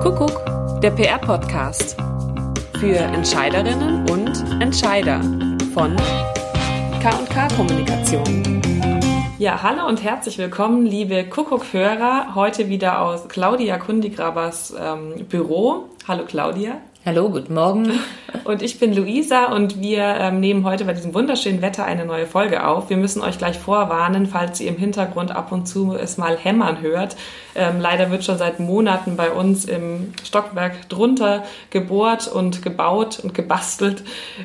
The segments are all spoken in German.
Kuckuck, der PR-Podcast für Entscheiderinnen und Entscheider von K&K Kommunikation. Ja, hallo und herzlich willkommen, liebe Kuckuck-Hörer. Heute wieder aus Claudia Kundigrabers ähm, Büro. Hallo Claudia. Hallo, guten Morgen. Und ich bin Luisa und wir ähm, nehmen heute bei diesem wunderschönen Wetter eine neue Folge auf. Wir müssen euch gleich vorwarnen, falls ihr im Hintergrund ab und zu es mal hämmern hört. Ähm, leider wird schon seit Monaten bei uns im Stockwerk drunter gebohrt und gebaut und gebastelt.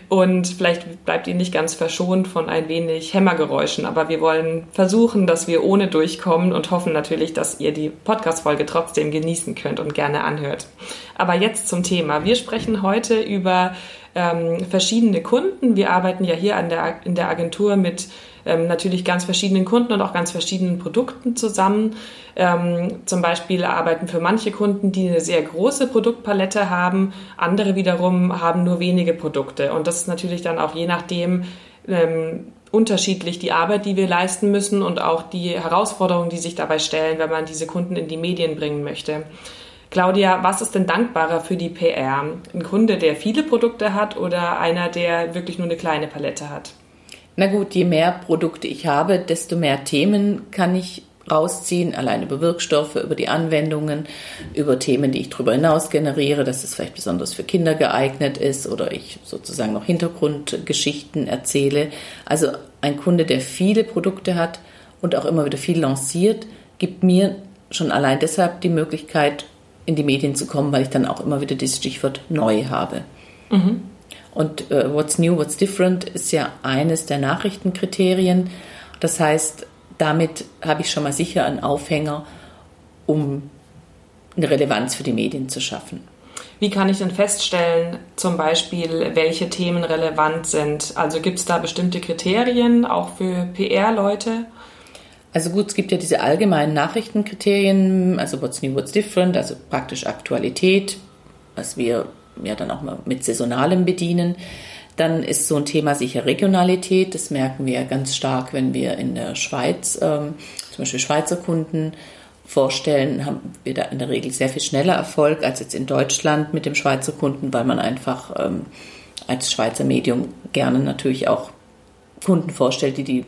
Und vielleicht bleibt ihr nicht ganz verschont von ein wenig Hämmergeräuschen. Aber wir wollen versuchen, dass wir ohne durchkommen und hoffen natürlich, dass ihr die Podcast-Folge trotzdem genießen könnt und gerne anhört. Aber jetzt zum Thema. Wir sprechen heute über ähm, verschiedene Kunden. Wir arbeiten ja hier an der, in der Agentur mit ähm, natürlich ganz verschiedenen Kunden und auch ganz verschiedenen Produkten zusammen. Ähm, zum Beispiel arbeiten für manche Kunden, die eine sehr große Produktpalette haben, andere wiederum haben nur wenige Produkte. Und das ist natürlich dann auch je nachdem ähm, unterschiedlich die Arbeit, die wir leisten müssen und auch die Herausforderungen, die sich dabei stellen, wenn man diese Kunden in die Medien bringen möchte. Claudia, was ist denn dankbarer für die PR? Ein Kunde, der viele Produkte hat oder einer, der wirklich nur eine kleine Palette hat? Na gut, je mehr Produkte ich habe, desto mehr Themen kann ich rausziehen, allein über Wirkstoffe, über die Anwendungen, über Themen, die ich darüber hinaus generiere, dass es vielleicht besonders für Kinder geeignet ist oder ich sozusagen noch Hintergrundgeschichten erzähle. Also ein Kunde, der viele Produkte hat und auch immer wieder viel lanciert, gibt mir schon allein deshalb die Möglichkeit, in die Medien zu kommen, weil ich dann auch immer wieder dieses Stichwort neu habe. Mhm. Und äh, What's New, What's Different ist ja eines der Nachrichtenkriterien. Das heißt, damit habe ich schon mal sicher einen Aufhänger, um eine Relevanz für die Medien zu schaffen. Wie kann ich denn feststellen, zum Beispiel, welche Themen relevant sind? Also gibt es da bestimmte Kriterien auch für PR-Leute? Also gut, es gibt ja diese allgemeinen Nachrichtenkriterien, also what's new, what's different, also praktisch Aktualität, was wir ja dann auch mal mit Saisonalem bedienen. Dann ist so ein Thema sicher Regionalität. Das merken wir ganz stark, wenn wir in der Schweiz ähm, zum Beispiel Schweizer Kunden vorstellen, haben wir da in der Regel sehr viel schneller Erfolg als jetzt in Deutschland mit dem Schweizer Kunden, weil man einfach ähm, als Schweizer Medium gerne natürlich auch Kunden vorstellt, die die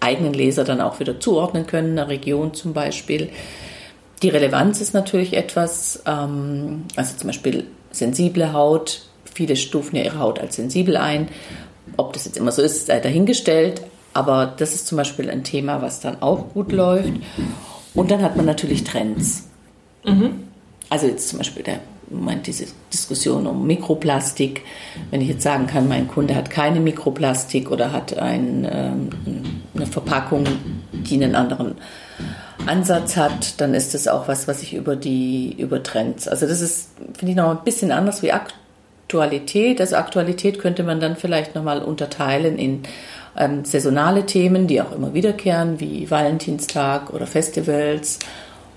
eigenen Leser dann auch wieder zuordnen können, eine Region zum Beispiel. Die Relevanz ist natürlich etwas, ähm, also zum Beispiel sensible Haut. Viele stufen ja ihre Haut als sensibel ein. Ob das jetzt immer so ist, sei dahingestellt. Aber das ist zum Beispiel ein Thema, was dann auch gut läuft. Und dann hat man natürlich Trends. Mhm. Also jetzt zum Beispiel der Moment diese Diskussion um Mikroplastik. Wenn ich jetzt sagen kann, mein Kunde hat keine Mikroplastik oder hat ein, ähm, eine Verpackung, die einen anderen Ansatz hat, dann ist das auch was, was ich über die über Trends. Also das ist finde ich noch ein bisschen anders wie Aktualität. Also Aktualität könnte man dann vielleicht noch mal unterteilen in ähm, saisonale Themen, die auch immer wiederkehren, wie Valentinstag oder Festivals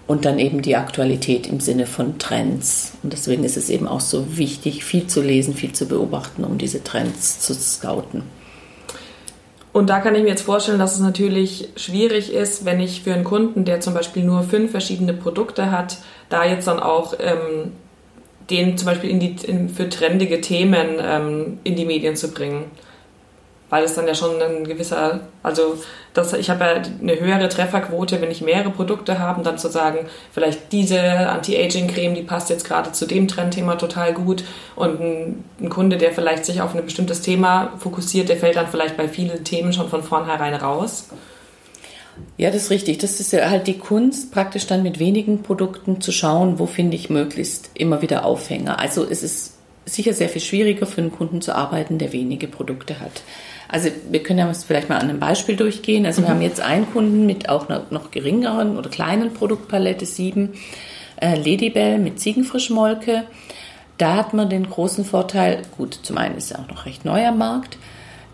und dann eben die Aktualität im Sinne von Trends. Und deswegen ist es eben auch so wichtig, viel zu lesen, viel zu beobachten, um diese Trends zu scouten. Und da kann ich mir jetzt vorstellen, dass es natürlich schwierig ist, wenn ich für einen Kunden, der zum Beispiel nur fünf verschiedene Produkte hat, da jetzt dann auch ähm, den zum Beispiel in die, in, für trendige Themen ähm, in die Medien zu bringen weil es dann ja schon ein gewisser, also das, ich habe ja eine höhere Trefferquote, wenn ich mehrere Produkte habe, dann zu sagen, vielleicht diese Anti-Aging-Creme, die passt jetzt gerade zu dem Trendthema total gut und ein, ein, Kunde, der vielleicht sich auf ein bestimmtes Thema fokussiert, der fällt dann vielleicht bei vielen Themen schon von vornherein raus. Ja, das ist richtig. Das ist ja halt die Kunst, praktisch dann mit wenigen Produkten zu schauen, wo finde ich möglichst immer wieder Aufhänger. Also es ist sicher sehr viel schwieriger für einen Kunden zu arbeiten, der wenige Produkte hat. Also wir können ja vielleicht mal an einem Beispiel durchgehen. Also mhm. wir haben jetzt einen Kunden mit auch einer noch geringeren oder kleinen Produktpalette, sieben äh, Ladybell mit Ziegenfrischmolke. Da hat man den großen Vorteil, gut, zum einen ist er auch noch recht neu am Markt.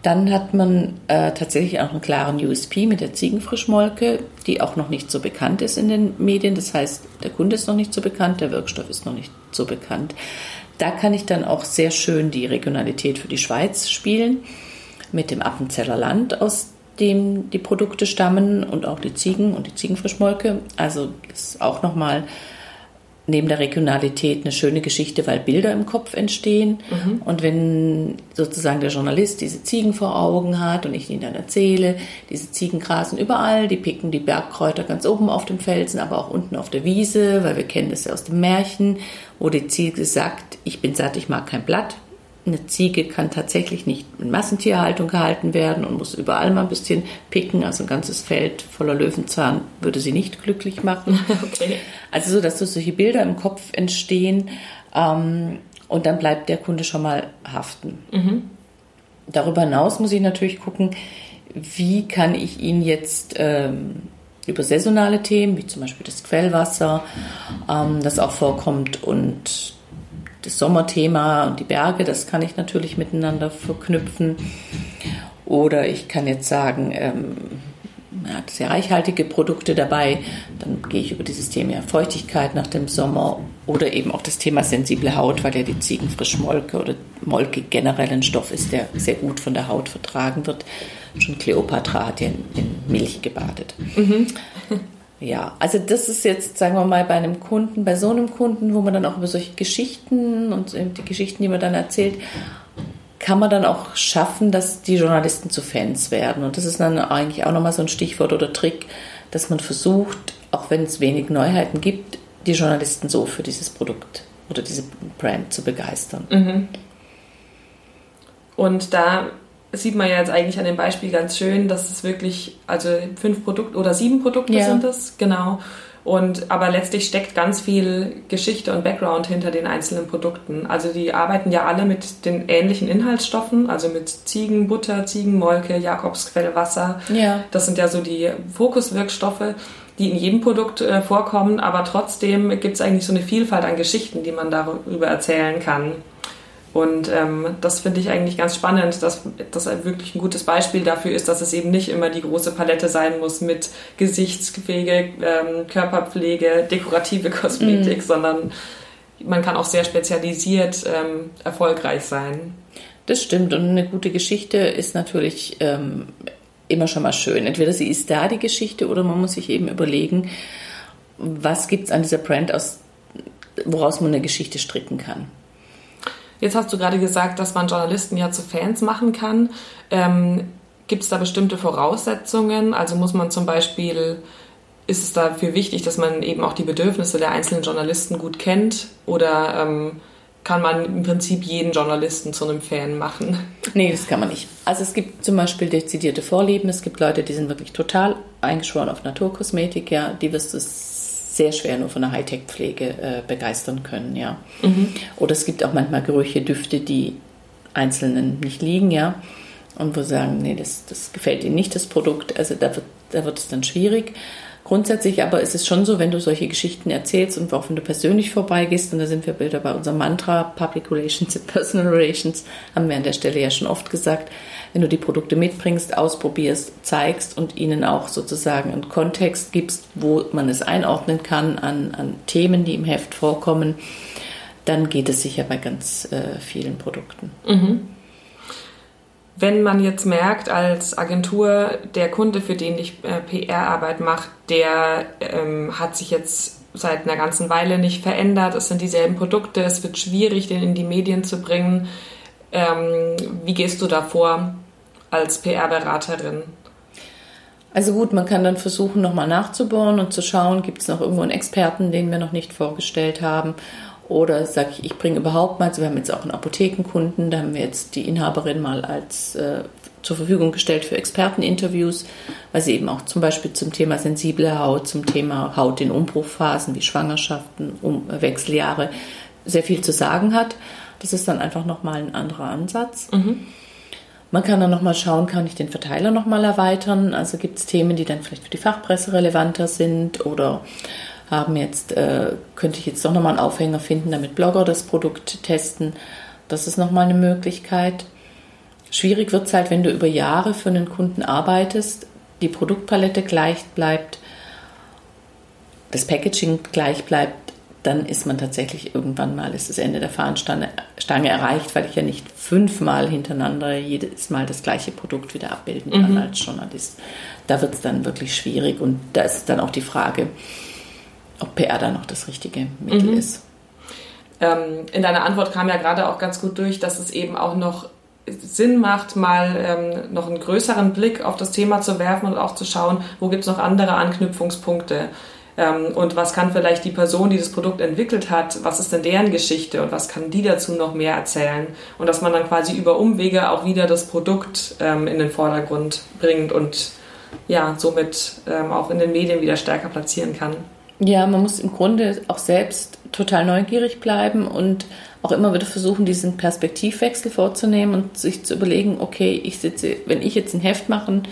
Dann hat man äh, tatsächlich auch einen klaren USP mit der Ziegenfrischmolke, die auch noch nicht so bekannt ist in den Medien. Das heißt, der Kunde ist noch nicht so bekannt, der Wirkstoff ist noch nicht so bekannt. Da kann ich dann auch sehr schön die Regionalität für die Schweiz spielen mit dem Appenzeller Land, aus dem die Produkte stammen und auch die Ziegen und die Ziegenfrischmolke. Also das ist auch nochmal neben der Regionalität eine schöne Geschichte, weil Bilder im Kopf entstehen. Mhm. Und wenn sozusagen der Journalist diese Ziegen vor Augen hat und ich ihnen dann erzähle, diese Ziegen grasen überall, die picken die Bergkräuter ganz oben auf dem Felsen, aber auch unten auf der Wiese, weil wir kennen das ja aus dem Märchen, wo die Ziege sagt, ich bin satt, ich mag kein Blatt. Eine Ziege kann tatsächlich nicht in Massentierhaltung gehalten werden und muss überall mal ein bisschen picken. Also ein ganzes Feld voller Löwenzahn würde sie nicht glücklich machen. Okay. Also so, dass so solche Bilder im Kopf entstehen ähm, und dann bleibt der Kunde schon mal haften. Mhm. Darüber hinaus muss ich natürlich gucken, wie kann ich ihn jetzt ähm, über saisonale Themen, wie zum Beispiel das Quellwasser, ähm, das auch vorkommt und das Sommerthema und die Berge, das kann ich natürlich miteinander verknüpfen. Oder ich kann jetzt sagen, ähm, man hat sehr reichhaltige Produkte dabei, dann gehe ich über dieses Thema Feuchtigkeit nach dem Sommer oder eben auch das Thema sensible Haut, weil ja die Ziegenfrischmolke oder Molke generell ein Stoff ist, der sehr gut von der Haut vertragen wird. Schon Kleopatra hat ja in, in Milch gebadet. Mhm. Ja, also das ist jetzt, sagen wir mal, bei einem Kunden, bei so einem Kunden, wo man dann auch über solche Geschichten und die Geschichten, die man dann erzählt, kann man dann auch schaffen, dass die Journalisten zu Fans werden. Und das ist dann eigentlich auch nochmal so ein Stichwort oder Trick, dass man versucht, auch wenn es wenig Neuheiten gibt, die Journalisten so für dieses Produkt oder diese Brand zu begeistern. Mhm. Und da sieht man ja jetzt eigentlich an dem Beispiel ganz schön, dass es wirklich, also fünf Produkte oder sieben Produkte ja. sind es, genau. Und aber letztlich steckt ganz viel Geschichte und Background hinter den einzelnen Produkten. Also die arbeiten ja alle mit den ähnlichen Inhaltsstoffen, also mit Ziegenbutter, Ziegenmolke, Jakobsquellwasser. Ja. Das sind ja so die Fokuswirkstoffe, die in jedem Produkt äh, vorkommen, aber trotzdem gibt es eigentlich so eine Vielfalt an Geschichten, die man darüber erzählen kann. Und ähm, das finde ich eigentlich ganz spannend, dass das wirklich ein gutes Beispiel dafür ist, dass es eben nicht immer die große Palette sein muss mit Gesichtspflege, ähm, Körperpflege, dekorative Kosmetik, mhm. sondern man kann auch sehr spezialisiert ähm, erfolgreich sein. Das stimmt und eine gute Geschichte ist natürlich ähm, immer schon mal schön. Entweder sie ist da, die Geschichte, oder man muss sich eben überlegen, was gibt es an dieser Brand, aus, woraus man eine Geschichte stricken kann. Jetzt hast du gerade gesagt, dass man Journalisten ja zu Fans machen kann. Ähm, Gibt es da bestimmte Voraussetzungen? Also muss man zum Beispiel, ist es dafür wichtig, dass man eben auch die Bedürfnisse der einzelnen Journalisten gut kennt? Oder ähm, kann man im Prinzip jeden Journalisten zu einem Fan machen? Nee, das kann man nicht. Also es gibt zum Beispiel dezidierte Vorlieben. Es gibt Leute, die sind wirklich total eingeschworen auf Naturkosmetik. Ja, die wirst du sehr schwer nur von der Hightech-Pflege äh, begeistern können, ja. Mhm. Oder es gibt auch manchmal Gerüche, Düfte, die Einzelnen nicht liegen, ja. Und wo sie sagen, nee, das, das gefällt ihnen nicht, das Produkt. Also da wird, da wird es dann schwierig. Grundsätzlich aber ist es schon so, wenn du solche Geschichten erzählst und auch wenn du persönlich vorbeigehst, und da sind wir wieder bei unserem Mantra, Public Relations and Personal Relations, haben wir an der Stelle ja schon oft gesagt, wenn du die Produkte mitbringst, ausprobierst, zeigst und ihnen auch sozusagen einen Kontext gibst, wo man es einordnen kann an, an Themen, die im Heft vorkommen, dann geht es sicher bei ganz äh, vielen Produkten. Mhm. Wenn man jetzt merkt als Agentur, der Kunde, für den ich äh, PR-Arbeit mache, der ähm, hat sich jetzt seit einer ganzen Weile nicht verändert, es sind dieselben Produkte, es wird schwierig, den in die Medien zu bringen. Ähm, wie gehst du da vor als PR-Beraterin? Also gut, man kann dann versuchen, nochmal nachzubohren und zu schauen, gibt es noch irgendwo einen Experten, den wir noch nicht vorgestellt haben. Oder sage ich, ich bringe überhaupt mal, also wir haben jetzt auch einen Apothekenkunden, da haben wir jetzt die Inhaberin mal als äh, zur Verfügung gestellt für Experteninterviews, weil sie eben auch zum Beispiel zum Thema sensible Haut, zum Thema Haut in Umbruchphasen wie Schwangerschaften, um, Wechseljahre sehr viel zu sagen hat. Das ist dann einfach nochmal ein anderer Ansatz. Mhm. Man kann dann nochmal schauen, kann ich den Verteiler nochmal erweitern? Also gibt es Themen, die dann vielleicht für die Fachpresse relevanter sind oder haben jetzt, äh, könnte ich jetzt doch nochmal einen Aufhänger finden, damit Blogger das Produkt testen. Das ist nochmal eine Möglichkeit. Schwierig wird es halt, wenn du über Jahre für einen Kunden arbeitest, die Produktpalette gleich bleibt, das Packaging gleich bleibt, dann ist man tatsächlich irgendwann mal, ist das Ende der Fahnenstange erreicht, weil ich ja nicht fünfmal hintereinander jedes Mal das gleiche Produkt wieder abbilden kann mhm. als Journalist. Da wird es dann wirklich schwierig und da ist dann auch die Frage, ob PR da noch das richtige Mittel mhm. ist. Ähm, in deiner Antwort kam ja gerade auch ganz gut durch, dass es eben auch noch Sinn macht, mal ähm, noch einen größeren Blick auf das Thema zu werfen und auch zu schauen, wo gibt es noch andere Anknüpfungspunkte und was kann vielleicht die Person, die das Produkt entwickelt hat, was ist denn deren Geschichte und was kann die dazu noch mehr erzählen und dass man dann quasi über Umwege auch wieder das Produkt ähm, in den Vordergrund bringt und ja, somit ähm, auch in den Medien wieder stärker platzieren kann. Ja, man muss im Grunde auch selbst total neugierig bleiben und auch immer wieder versuchen, diesen Perspektivwechsel vorzunehmen und sich zu überlegen, okay, ich sitze, wenn ich jetzt ein Heft machen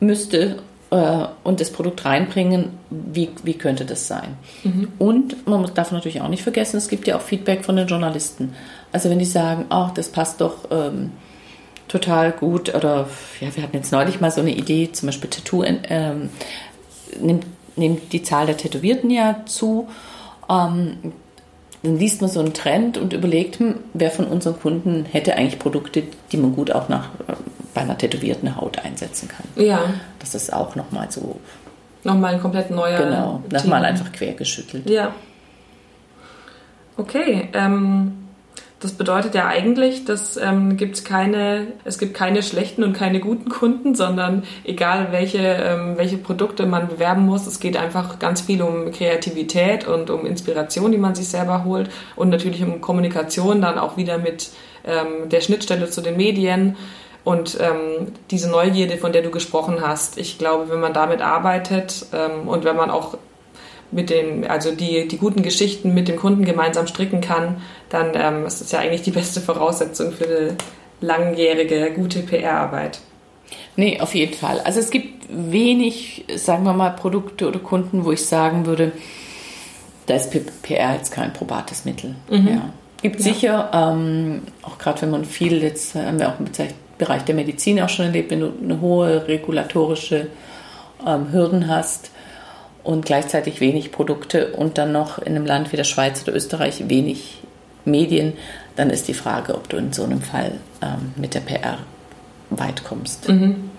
müsste äh, und das Produkt reinbringen, wie, wie könnte das sein? Mhm. Und man darf natürlich auch nicht vergessen, es gibt ja auch Feedback von den Journalisten. Also wenn die sagen, ach, das passt doch ähm, total gut oder ja, wir hatten jetzt neulich mal so eine Idee, zum Beispiel Tattoo ähm, nimmt, nimmt die Zahl der Tätowierten ja zu. Ähm, dann liest man so einen Trend und überlegt, hm, wer von unseren Kunden hätte eigentlich Produkte, die man gut auch nach, bei einer tätowierten Haut einsetzen kann. Ja. Das ist auch nochmal so. Nochmal ein komplett neuer. Genau, nochmal einfach quergeschüttelt. Ja. Okay. Ähm, das bedeutet ja eigentlich, dass ähm, gibt's keine, es gibt keine schlechten und keine guten Kunden, sondern egal welche, ähm, welche Produkte man bewerben muss, es geht einfach ganz viel um Kreativität und um Inspiration, die man sich selber holt und natürlich um Kommunikation dann auch wieder mit ähm, der Schnittstelle zu den Medien und ähm, diese Neugierde, von der du gesprochen hast. Ich glaube, wenn man damit arbeitet ähm, und wenn man auch mit den, also die, die guten Geschichten mit dem Kunden gemeinsam stricken kann, dann ähm, ist das ja eigentlich die beste Voraussetzung für eine langjährige, gute PR-Arbeit. Nee, auf jeden Fall. Also es gibt wenig, sagen wir mal, Produkte oder Kunden, wo ich sagen würde, da ist PR jetzt kein probates Mittel. Mhm. Ja. Gibt ja. sicher, ähm, auch gerade wenn man viel, jetzt haben wir auch im Bereich der Medizin auch schon erlebt, wenn du eine hohe regulatorische ähm, Hürden hast, und gleichzeitig wenig Produkte und dann noch in einem Land wie der Schweiz oder Österreich wenig Medien, dann ist die Frage, ob du in so einem Fall ähm, mit der PR weit kommst. Mhm.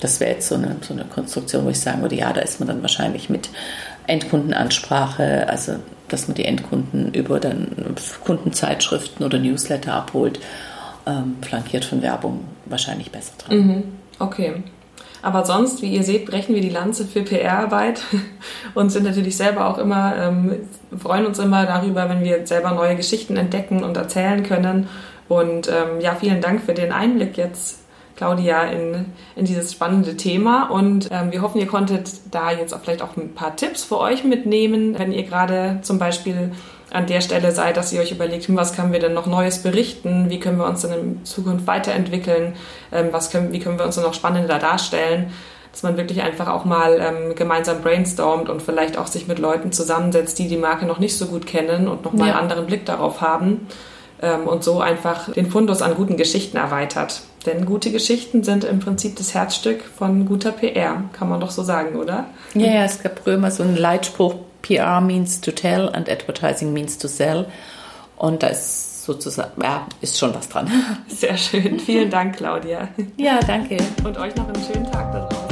Das wäre jetzt so eine, so eine Konstruktion, wo ich sagen würde, ja, da ist man dann wahrscheinlich mit Endkundenansprache, also dass man die Endkunden über dann Kundenzeitschriften oder Newsletter abholt, ähm, flankiert von Werbung wahrscheinlich besser dran. Mhm. Okay. Aber sonst, wie ihr seht, brechen wir die Lanze für PR-Arbeit und sind natürlich selber auch immer, ähm, freuen uns immer darüber, wenn wir selber neue Geschichten entdecken und erzählen können. Und ähm, ja, vielen Dank für den Einblick jetzt, Claudia, in, in dieses spannende Thema. Und ähm, wir hoffen, ihr konntet da jetzt auch vielleicht auch ein paar Tipps für euch mitnehmen, wenn ihr gerade zum Beispiel an der Stelle seid, dass ihr euch überlegt, hm, was können wir denn noch Neues berichten, wie können wir uns denn in Zukunft weiterentwickeln, ähm, was können, wie können wir uns denn noch spannender darstellen, dass man wirklich einfach auch mal ähm, gemeinsam brainstormt und vielleicht auch sich mit Leuten zusammensetzt, die die Marke noch nicht so gut kennen und nochmal ja. einen anderen Blick darauf haben ähm, und so einfach den Fundus an guten Geschichten erweitert. Denn gute Geschichten sind im Prinzip das Herzstück von guter PR, kann man doch so sagen, oder? Ja, ja es gab früher mal so einen Leitspruch, PR means to tell and advertising means to sell. Und da ist sozusagen, ja, ist schon was dran. Sehr schön. Vielen Dank, Claudia. Ja, danke. Und euch noch einen schönen Tag da draußen.